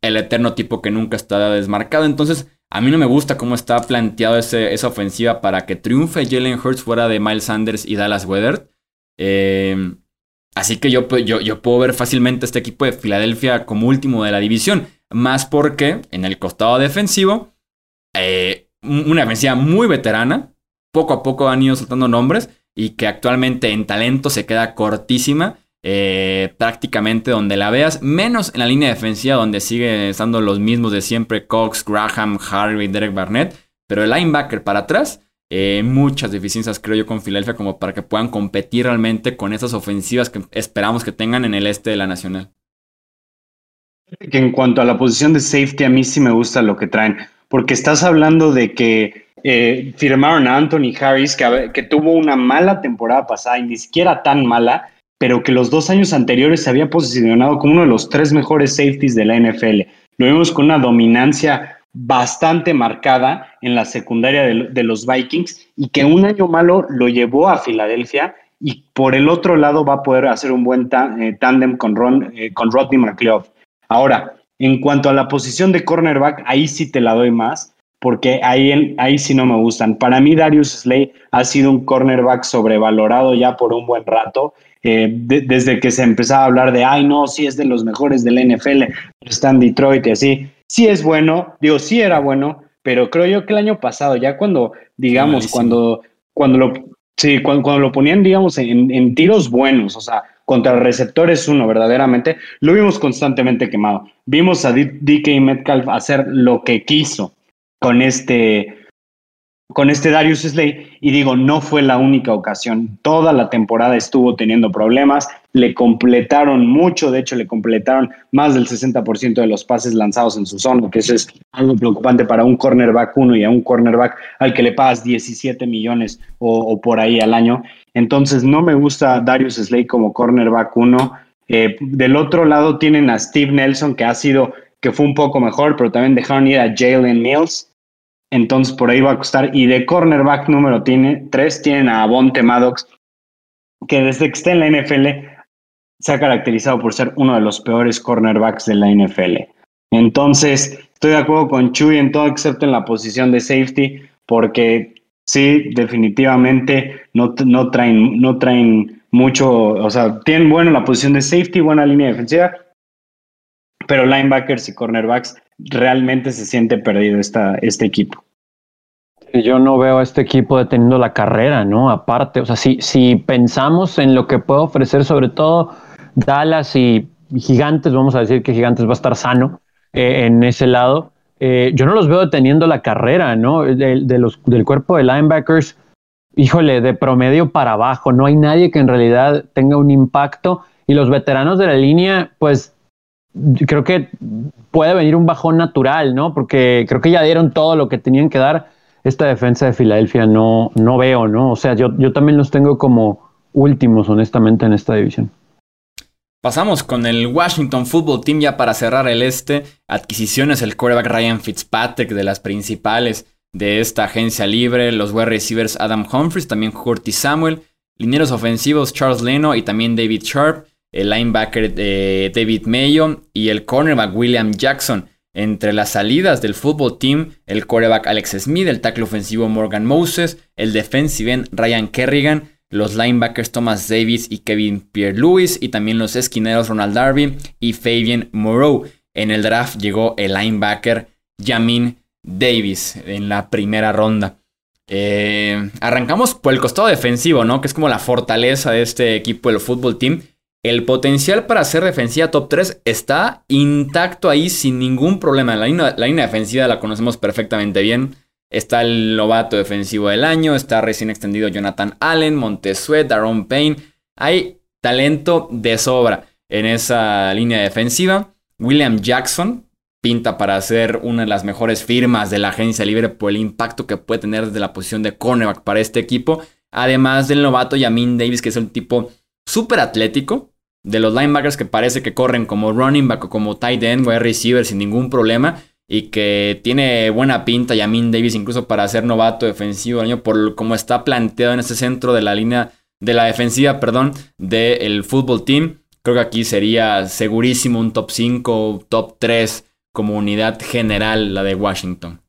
el eterno tipo que nunca está desmarcado. Entonces, a mí no me gusta cómo está planteado esa ofensiva para que triunfe Jalen Hurts fuera de Miles Sanders y Dallas Weather. Eh, así que yo, yo, yo puedo ver fácilmente este equipo de Filadelfia como último de la división. Más porque en el costado defensivo, eh, una defensiva muy veterana, poco a poco han ido soltando nombres y que actualmente en talento se queda cortísima. Eh, prácticamente donde la veas, menos en la línea defensiva donde sigue estando los mismos de siempre, Cox, Graham, Harvey, Derek Barnett, pero el linebacker para atrás, eh, muchas deficiencias creo yo con Filadelfia como para que puedan competir realmente con esas ofensivas que esperamos que tengan en el este de la Nacional. En cuanto a la posición de safety, a mí sí me gusta lo que traen, porque estás hablando de que eh, firmaron a Anthony Harris, que, tuvo una mala temporada pasada y ni siquiera tan mala, pero que los dos años anteriores se había posicionado como uno de los tres mejores safeties de la NFL. Lo vimos con una dominancia bastante marcada en la secundaria de, los Vikings y que un año malo lo llevó a Filadelfia y por el otro lado va a poder hacer un buen eh, tándem con, eh, con Rodney McLeod. Ahora, en cuanto a la posición de cornerback, ahí sí te la doy más, porque ahí, ahí sí no me gustan. Para mí, Darius Slay ha sido un cornerback sobrevalorado ya por un buen rato. Eh, desde que se empezaba a hablar de, ay, no, sí es de los mejores del NFL, está en Detroit y así. Sí es bueno, digo, sí era bueno, pero creo yo que el año pasado, ya cuando, digamos, cuando, cuando lo, sí, cuando, lo ponían, digamos, en, en, tiros buenos, o sea, contra receptores uno, verdaderamente, lo vimos constantemente quemado. Vimos a DK Metcalf hacer lo que quiso con este, con este Darius Slay y digo, no fue la única ocasión. Toda la temporada estuvo teniendo problemas, le completaron mucho, de hecho le completaron más del 60% de los pases lanzados en su zona, que eso es algo preocupante para un cornerback uno y a un cornerback al que le pagas 17 millones o, por ahí al año. Entonces no me gusta Darius Slay como cornerback uno. Eh, del otro lado tienen a Steve Nelson, que ha sido, que fue un poco mejor, pero también dejaron ir a Jalen Mills entonces por ahí va a costar. Y de cornerback número tiene, 3 tienen a Bonte Maddox, que desde que está en la NFL se ha caracterizado por ser uno de los peores cornerbacks de la NFL. Entonces, estoy de acuerdo con Chuy en todo excepto en la posición de safety, porque sí, definitivamente no, no, traen, no traen mucho, o sea, tienen bueno la posición de safety, buena línea defensiva, pero linebackers y cornerbacks realmente se siente perdido esta, este equipo. Yo no veo a este equipo deteniendo la carrera, ¿no? Aparte, o sea, si, si pensamos en lo que puede ofrecer sobre todo Dallas y Gigantes, vamos a decir que Gigantes va a estar sano eh, en ese lado, eh, yo no los veo deteniendo la carrera, ¿no? De, del cuerpo de linebackers, híjole, de promedio para abajo, no hay nadie que en realidad tenga un impacto y los veteranos de la línea, pues creo que puede venir un bajón natural, ¿no? Porque creo que ya dieron todo lo que tenían que dar. Esta defensa de Filadelfia no, no veo, ¿no? O sea, yo, yo también los tengo como últimos, honestamente, en esta división. Pasamos con el Washington Football Team ya para cerrar el este. Adquisiciones, el quarterback Ryan Fitzpatrick de las principales de esta agencia libre. Los wide receivers Adam Humphries, también Curtis Samuel. Lineros ofensivos Charles Leno y también David Sharp el linebacker de David Mayo y el cornerback William Jackson. Entre las salidas del fútbol team, el cornerback Alex Smith, el tackle ofensivo Morgan Moses, el defensive end Ryan Kerrigan, los linebackers Thomas Davis y Kevin Pierre-Louis y también los esquineros Ronald Darby y Fabian Moreau. En el draft llegó el linebacker Jamin Davis en la primera ronda. Eh, arrancamos por el costado defensivo, ¿no? Que es como la fortaleza de este equipo del fútbol team. El potencial para ser defensiva top 3 está intacto ahí sin ningún problema. La línea, la línea defensiva la conocemos perfectamente bien. Está el novato defensivo del año, está recién extendido Jonathan Allen, Montesuet, Daron Payne. Hay talento de sobra en esa línea defensiva. William Jackson pinta para ser una de las mejores firmas de la agencia libre por el impacto que puede tener desde la posición de cornerback para este equipo. Además del novato Yamin Davis, que es un tipo súper atlético, de los linebackers que parece que corren como running back o como tight end, wide receiver sin ningún problema y que tiene buena pinta Yamin Davis incluso para ser novato defensivo del año por como está planteado en ese centro de la línea de la defensiva, perdón, del fútbol team. Creo que aquí sería segurísimo un top 5 top 3 como unidad general la de Washington.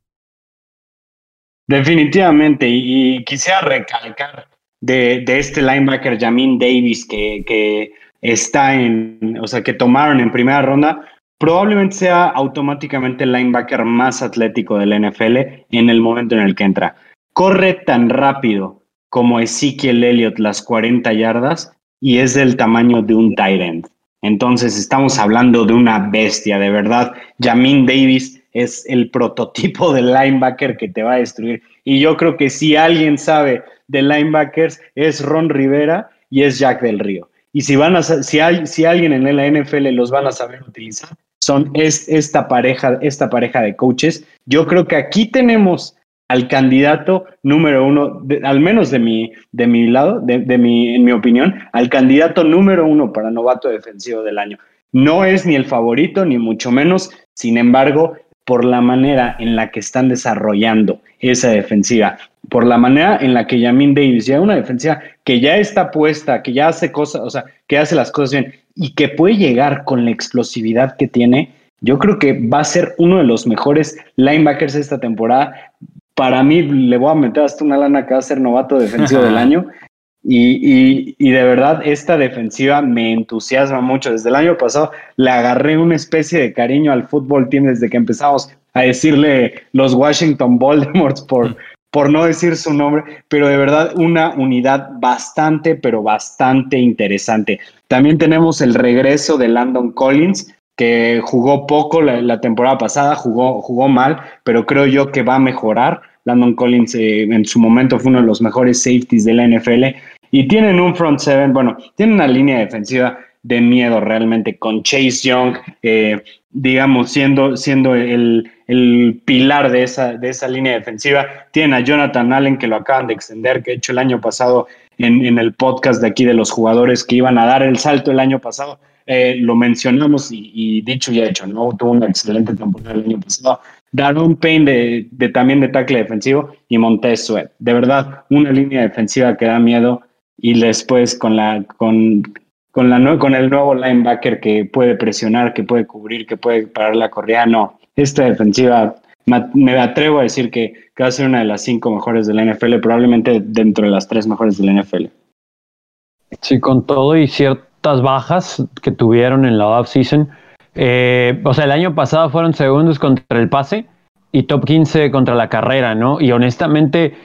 Definitivamente, y, quisiera recalcar de, este linebacker Jamin Davis que, que está en, o sea, que tomaron en primera ronda, probablemente sea automáticamente el linebacker más atlético del NFL en el momento en el que entra. Corre tan rápido como Ezekiel Elliott las 40 yardas y es del tamaño de un tight end. Entonces estamos hablando de una bestia, de verdad. Jamin Davis es el prototipo del linebacker que te va a destruir. Y yo creo que si alguien sabe de linebackers es Ron Rivera y es Jack del Río. Y si, van a, si, hay, si alguien en la NFL los van a saber utilizar, son es, esta, pareja, esta pareja de coaches. Yo creo que aquí tenemos al candidato número uno, al menos de mi, de mi lado, de, de mi, en mi opinión, al candidato número uno para novato defensivo del año. No es ni el favorito, ni mucho menos. Sin embargo, por la manera en la que están desarrollando esa defensiva, por la manera en la que Yamin Davis ya una defensiva que ya está puesta, que ya hace cosas, o sea, que hace las cosas bien y que puede llegar con la explosividad que tiene, yo creo que va a ser uno de los mejores linebackers esta temporada. Para mí, le voy a meter hasta una lana que va a ser novato defensivo del <laughs> año. Y, y, de verdad, esta defensiva me entusiasma mucho. Desde el año pasado le agarré una especie de cariño al fútbol team desde que empezamos a decirle los Washington Voldemorts por, por no decir su nombre, pero de verdad una unidad bastante, pero bastante interesante. También tenemos el regreso de Landon Collins, que jugó poco la, temporada pasada, jugó, jugó mal, pero creo yo que va a mejorar. Landon Collins eh, en su momento fue uno de los mejores safeties de la NFL y tienen un front seven, bueno, tienen una línea defensiva de miedo realmente con Chase Young, eh, digamos, siendo, siendo el, pilar de esa, de esa línea defensiva. Tienen a Jonathan Allen que lo acaban de extender, que he hecho el año pasado en, en el podcast de aquí de los jugadores que iban a dar el salto el año pasado. Eh, lo mencionamos y, dicho y hecho, ¿no? Tuvo una excelente temporada el año pasado. Daron Payne de, también de tackle defensivo y Montez Sweat. De verdad, una línea defensiva que da miedo y después con la con, con, la, con el nuevo linebacker que puede presionar, que puede cubrir, que puede parar la corrida, no. Esta defensiva me atrevo a decir que, va a ser una de las cinco mejores de la NFL, probablemente dentro de las tres mejores de la NFL. Sí, con todo y cierto bajas que tuvieron en la offseason. Eh, o sea, el año pasado fueron segundos contra el pase y top 15 contra la carrera, ¿no? Y honestamente,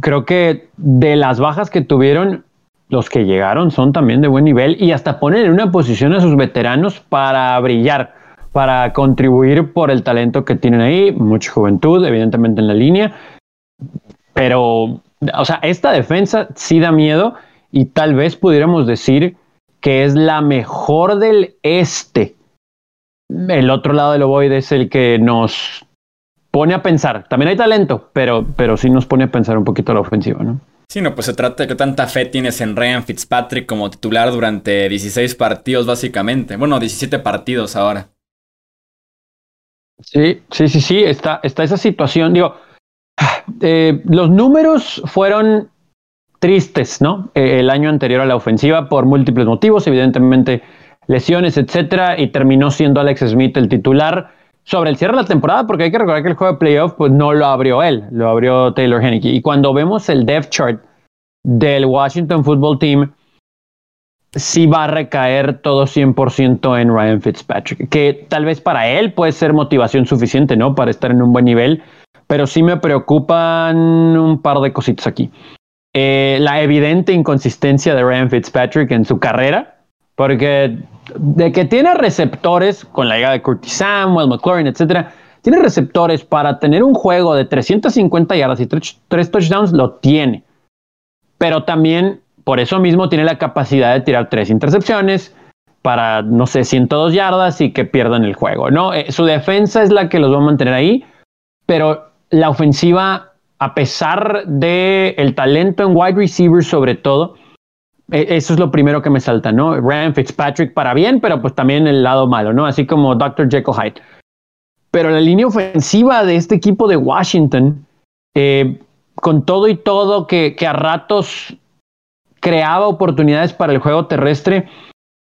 creo que de las bajas que tuvieron, los que llegaron son también de buen nivel y hasta ponen en una posición a sus veteranos para brillar, para contribuir por el talento que tienen ahí, mucha juventud, evidentemente en la línea, pero, o sea, esta defensa sí da miedo y tal vez pudiéramos decir que es la mejor del este. El otro lado del ovoide es el que nos pone a pensar. También hay talento, pero, pero sí nos pone a pensar un poquito la ofensiva, ¿no? Sí, no, pues se trata de que tanta fe tienes en Ryan Fitzpatrick como titular durante 16 partidos, básicamente. Bueno, 17 partidos ahora. Sí, sí, sí, sí, está, está esa situación. Digo, eh, los números fueron tristes, ¿no? Eh, el año anterior a la ofensiva por múltiples motivos, evidentemente lesiones, etcétera, y terminó siendo Alex Smith el titular sobre el cierre de la temporada, porque hay que recordar que el juego de playoff pues no lo abrió él, lo abrió Taylor Henneke. Y cuando vemos el depth chart del Washington Football Team, sí va a recaer todo 100% en Ryan Fitzpatrick, que tal vez para él puede ser motivación suficiente, ¿no? Para estar en un buen nivel, pero sí me preocupan un par de cositas aquí. Eh, la evidente inconsistencia de Ryan Fitzpatrick en su carrera, porque de que tiene receptores con la llegada de Curtis Samuel, McLaurin, etcétera, tiene receptores para tener un juego de 350 yardas y tres touchdowns, lo tiene. Pero también, por eso mismo, tiene la capacidad de tirar tres intercepciones para, no sé, 102 yardas y que pierdan el juego. ¿no? Eh, su defensa es la que los va a mantener ahí, pero la ofensiva a pesar de el talento en wide receiver sobre todo, eso es lo primero que me salta, ¿no? Ryan Fitzpatrick para bien, pero pues también el lado malo, ¿no? Así como Dr. Jekyll Hyde. Pero la línea ofensiva de este equipo de Washington, eh, con todo y todo que, que a ratos creaba oportunidades para el juego terrestre,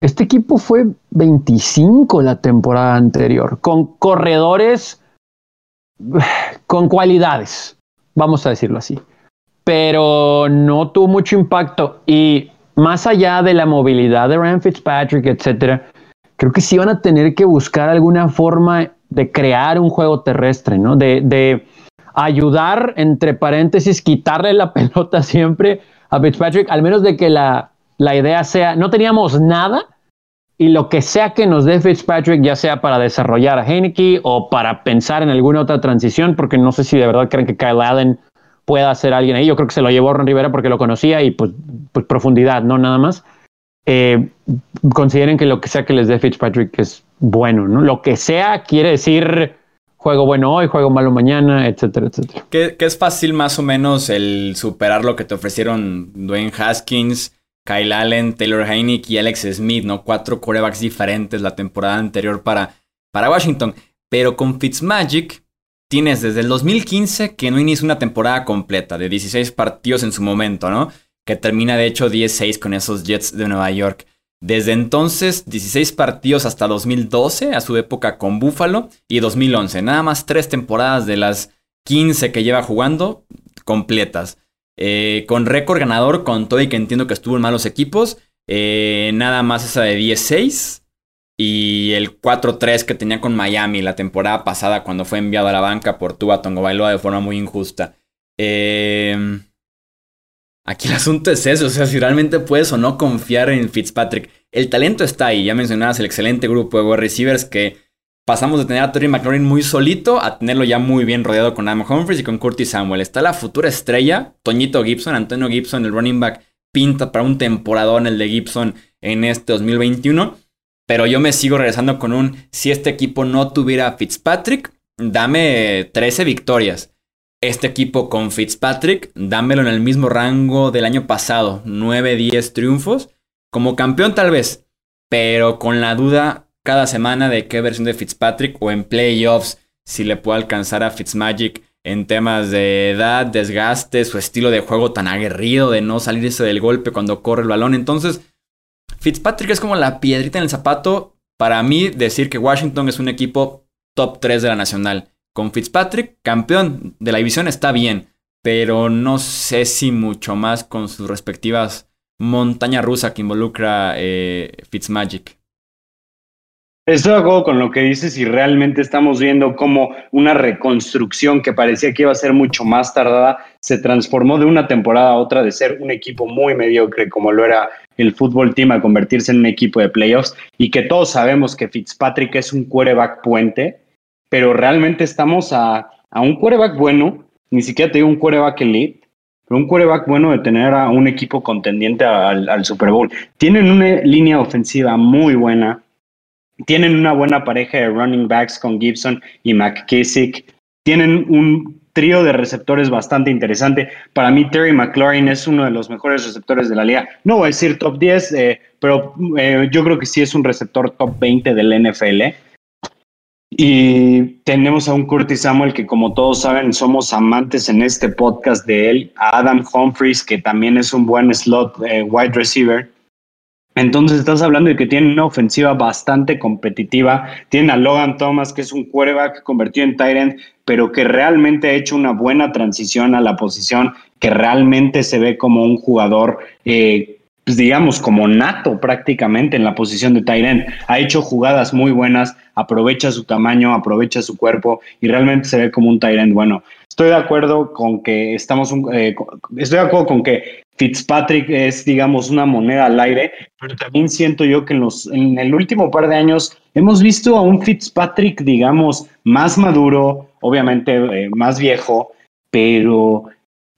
este equipo fue 25 la temporada anterior, con corredores con cualidades vamos a decirlo así. Pero no tuvo mucho impacto y más allá de la movilidad de Ryan Fitzpatrick, etcétera, creo que sí van a tener que buscar alguna forma de crear un juego terrestre, ¿no? De, de ayudar, entre paréntesis, quitarle la <laughs> pelota siempre a Fitzpatrick, al menos de que la, idea sea, no teníamos nada, y lo que sea que nos dé Fitzpatrick, ya sea para desarrollar a Heineke o para pensar en alguna otra transición, porque no sé si de verdad creen que Kyle Allen pueda ser alguien ahí. Yo creo que se lo llevó Ron Rivera porque lo conocía y pues, pues profundidad, no nada más. Eh, consideren que lo que sea que les dé Fitzpatrick es bueno, ¿no? Lo que sea quiere decir juego bueno hoy, juego malo mañana, etcétera, etcétera. Que, que es fácil más o menos el superar lo que te ofrecieron Dwayne Haskins Kyle Allen, Taylor Heineck y Alex Smith, ¿no? Cuatro corebacks diferentes la temporada anterior para, para Washington. Pero con Fitzmagic tienes desde el 2015 que no inicia una temporada completa de 16 partidos en su momento, ¿no? Que termina de hecho 16 con esos Jets de Nueva York. Desde entonces, 16 partidos hasta 2012, a su época con Buffalo, y 2011. Nada más tres temporadas de las 15 que lleva jugando completas. Eh, con récord ganador, con todo y que entiendo que estuvo en malos equipos. Eh, nada más esa de 16 y el 4-3 que tenía con Miami la temporada pasada cuando fue enviado a la banca por Tua Tongo Bailoa de forma muy injusta. Em, aquí el asunto es eso, o sea, si realmente puedes o no confiar en Fitzpatrick. El talento está ahí, ya mencionabas el excelente grupo de receivers que pasamos de tener a Terry McLaurin muy solito a tenerlo ya muy bien rodeado con Adam Humphries y con Curtis Samuel. Está la futura estrella, Toñito Gibson, Antonio Gibson, el running back, pinta para un temporadón el de Gibson en este 2021. Pero yo me sigo regresando con un, si este equipo no tuviera Fitzpatrick, dame 13 victorias. Este equipo con Fitzpatrick, dámelo en el mismo rango del año pasado, 9-10 triunfos. Como campeón tal vez, pero con la duda cada semana de qué versión de Fitzpatrick o en playoffs, si le puedo alcanzar a Fitzmagic en temas de edad, desgaste, su estilo de juego tan aguerrido de no salirse del golpe cuando corre el balón. Entonces, Fitzpatrick es como la piedrita en el zapato para mí decir que Washington es un equipo top 3 de la nacional. Con Fitzpatrick, campeón de la división, está bien, pero no sé si mucho más con sus respectivas montañas rusas que involucra eh, Fitzmagic. Estoy de acuerdo con lo que dices y realmente estamos viendo cómo una reconstrucción que parecía que iba a ser mucho más tardada se transformó de una temporada a otra de ser un equipo muy mediocre como lo era el fútbol team a convertirse en un equipo de playoffs y que todos sabemos que Fitzpatrick es un quarterback puente, pero realmente estamos a, un quarterback bueno, ni siquiera te digo un quarterback elite, pero un quarterback bueno de tener a un equipo contendiente al, al Super Bowl. Tienen una línea ofensiva muy buena tienen una buena pareja de running backs con Gibson y McKissick. Tienen un trío de receptores bastante interesante. Para mí, Terry McLaurin es uno de los mejores receptores de la liga. No voy a decir top 10, eh, pero eh, yo creo que sí es un receptor top 20 del NFL. Y tenemos a un Curtis Samuel que, como todos saben, somos amantes en este podcast de él. A Adam Humphries, que también es un buen slot eh, wide receiver. Entonces estás hablando de que tienen una ofensiva bastante competitiva. Tienen a Logan Thomas, que es un quarterback convertido en tight pero que realmente ha hecho una buena transición a la posición, que realmente se ve como un jugador, eh, pues digamos, como nato prácticamente en la posición de tight Ha hecho jugadas muy buenas, aprovecha su tamaño, aprovecha su cuerpo y realmente se ve como un tight bueno. Estoy de acuerdo con que estamos, eh, estoy de acuerdo con que Fitzpatrick es, digamos, una moneda al aire, pero también siento yo que en, los, en el último par de años hemos visto a un Fitzpatrick, digamos, más maduro, obviamente eh, más viejo, pero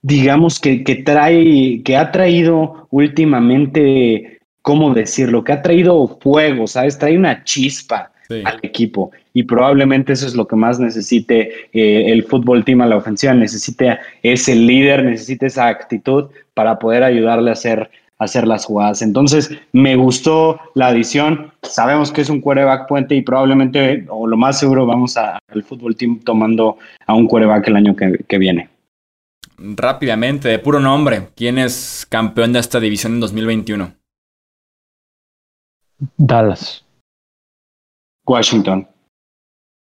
digamos que, que trae, que ha traído últimamente, ¿cómo decirlo? Que ha traído fuego, ¿sabes? Trae una chispa al equipo. Y probablemente eso es lo que más necesite eh, el fútbol team a la ofensiva. Necesite ese líder, necesite esa actitud para poder ayudarle a hacer, hacer las jugadas. Entonces, me gustó la adición. Sabemos que es un quarterback puente y probablemente, o lo más seguro, vamos al fútbol team tomando a un quarterback el año que, que viene. Rápidamente, de puro nombre, ¿quién es campeón de esta división en 2021? Dallas. Washington.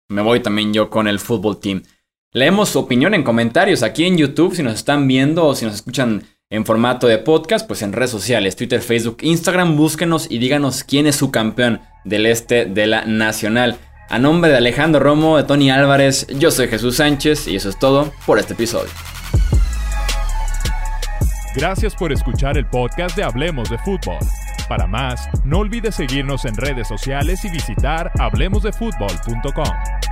Me voy también yo con el fútbol team. Leemos su opinión en comentarios aquí en YouTube, si nos están viendo o si nos escuchan en formato de podcast, pues en redes sociales, Twitter, Facebook, Instagram, búsquenos y díganos quién es su campeón del este de la Nacional. A nombre de Alejandro Romo, de Tony Álvarez, yo soy Jesús Sánchez y eso es todo por este episodio. Gracias por escuchar el podcast de Hablemos de Fútbol. Para más, no olvides seguirnos en redes sociales y visitar hablemosdefutbol.com.